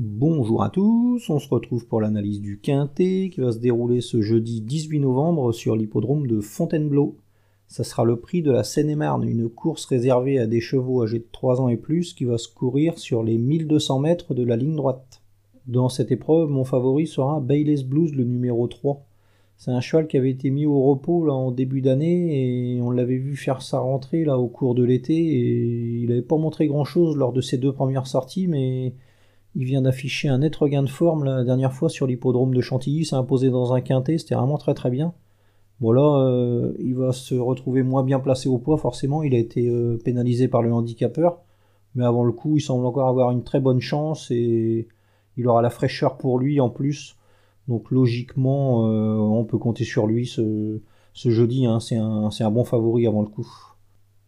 Bonjour à tous, on se retrouve pour l'analyse du Quintet qui va se dérouler ce jeudi 18 novembre sur l'hippodrome de Fontainebleau. Ça sera le prix de la Seine-et-Marne, une course réservée à des chevaux âgés de 3 ans et plus qui va se courir sur les 1200 mètres de la ligne droite. Dans cette épreuve, mon favori sera Bayless Blues, le numéro 3. C'est un cheval qui avait été mis au repos en début d'année et on l'avait vu faire sa rentrée là au cours de l'été et il n'avait pas montré grand chose lors de ses deux premières sorties mais il vient d'afficher un net regain de forme la dernière fois sur l'hippodrome de Chantilly, s'est imposé dans un quintet, c'était vraiment très très bien. Bon là, euh, il va se retrouver moins bien placé au poids, forcément, il a été euh, pénalisé par le handicapeur, mais avant le coup, il semble encore avoir une très bonne chance et il aura la fraîcheur pour lui en plus. Donc logiquement, euh, on peut compter sur lui ce, jeudi, hein. c'est un, bon favori avant le coup.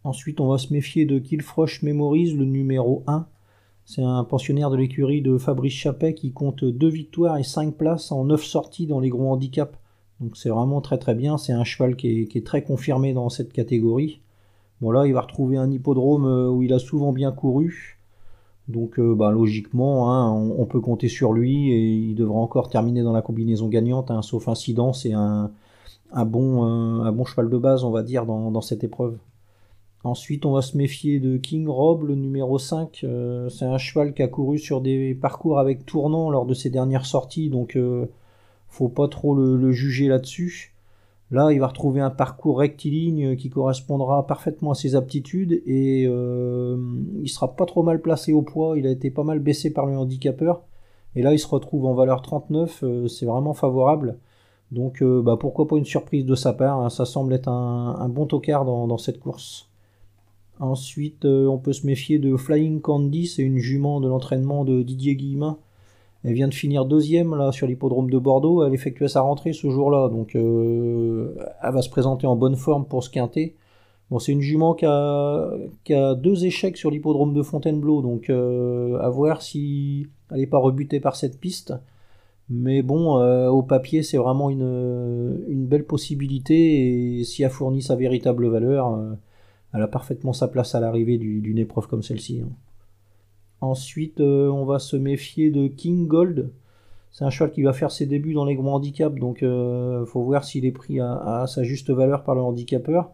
Ensuite, on va se méfier de Killfrosh Memories, le numéro 1. C'est un pensionnaire de l'écurie de Fabrice Chappet qui compte 2 victoires et 5 places en 9 sorties dans les gros handicaps. Donc c'est vraiment très très bien. C'est un cheval qui est, très confirmé dans cette catégorie. Bon là, il va retrouver un hippodrome euh, où il a souvent bien couru. Donc euh, bah, logiquement, hein, on, peut compter sur lui et il devra encore terminer dans la combinaison gagnante, hein, sauf incident. C'est euh, un bon cheval de base, on va dire, dans cette épreuve. Ensuite, on va se méfier de King Rob, le numéro 5. Euh, c'est un cheval qui a couru sur des parcours avec tournant lors de ses dernières sorties, donc euh, faut pas trop le, juger là-dessus. Là, il va retrouver un parcours rectiligne qui correspondra parfaitement à ses aptitudes et euh, il sera pas trop mal placé au poids. Il a été pas mal baissé par le handicapeur. Et là, il se retrouve en valeur 39. c'est vraiment favorable. Donc, bah, pourquoi pas une surprise de sa part. Hein. Ça semble être un, bon tocard dans cette course. Ensuite, euh, on peut se méfier de Flying Candy, c'est une jument de l'entraînement de Didier Guillemin. Elle vient de finir deuxième là sur l'hippodrome de Bordeaux. Elle effectuait sa rentrée ce jour-là, donc euh, elle va se présenter en bonne forme pour ce quintet. C'est une jument qui a, deux échecs sur l'hippodrome de Fontainebleau, donc euh, à voir si elle n'est pas rebutée par cette piste. Mais bon, au papier, c'est vraiment une, une, belle possibilité et si elle fournit sa véritable valeur elle a parfaitement sa place à l'arrivée d'une épreuve comme celle-ci. Hein. Ensuite, euh, on va se méfier de King Gold. C'est un cheval qui va faire ses débuts dans les grands handicaps, donc il euh, faut voir s'il est pris à, sa juste valeur par le handicapeur.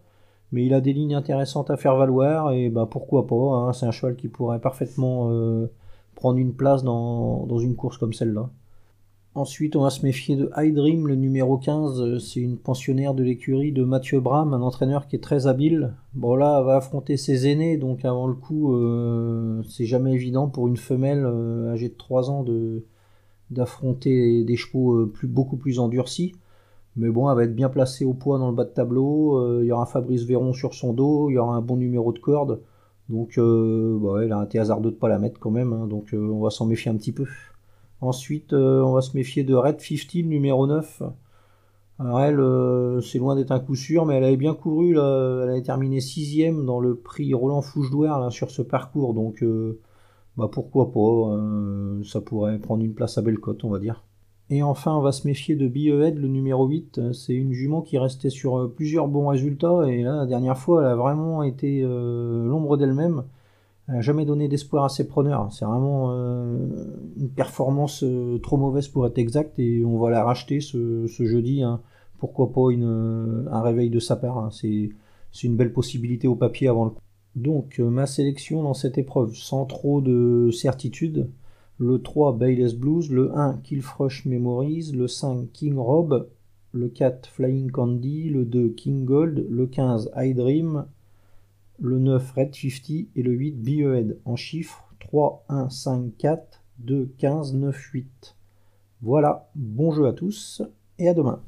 Mais il a des lignes intéressantes à faire valoir, et bah pourquoi pas. Hein. c'est un cheval qui pourrait parfaitement euh, prendre une place dans une course comme celle-là. Ensuite, on va se méfier de High le numéro 15. C'est une pensionnaire de l'écurie de Mathieu Bram, un entraîneur qui est très habile. Bon, là, elle va affronter ses aînés, donc avant le coup, euh, c'est jamais évident pour une femelle euh, âgée de 3 ans d'affronter des chevaux euh, plus, beaucoup plus endurcis. Mais bon, elle va être bien placée au poids dans le bas de tableau. Il y aura Fabrice Véron sur son dos, il y aura un bon numéro de corde. Donc, bah, elle a été hasardeux de pas la mettre quand même, hein. donc on va s'en méfier un petit peu. Ensuite, euh, on va se méfier de Red 15, numéro 9. Alors elle, euh, c'est loin d'être un coup sûr, mais elle avait bien couru, là. elle avait terminé sixième dans le prix Roland Fouche-Douer sur ce parcours, donc euh, bah pourquoi pas, ça pourrait prendre une place à Bellecote, on va dire. Et enfin, on va se méfier de Biohead, le numéro 8. C'est une jument qui restait sur plusieurs bons résultats, et là, la dernière fois, elle a vraiment été l'ombre d'elle-même. Jamais donné d'espoir à ses preneurs. C'est vraiment euh, une performance euh, trop mauvaise pour être exacte et on va la racheter ce, jeudi. Hein. Pourquoi pas une, un réveil de sa part hein. C'est une belle possibilité au papier avant le coup. Donc euh, ma sélection dans cette épreuve, sans trop de certitude. Le 3 Bayless Blues, le 1 Killfrush Memories, le 5 King Rob, le 4 Flying Candy, le 2 King Gold, le 15 I Dream, le 9 Red 50 et le 8 Biohead en chiffres 3, 1, 5, 4, 2, 15, 9, 8. Voilà, bon jeu à tous et à demain.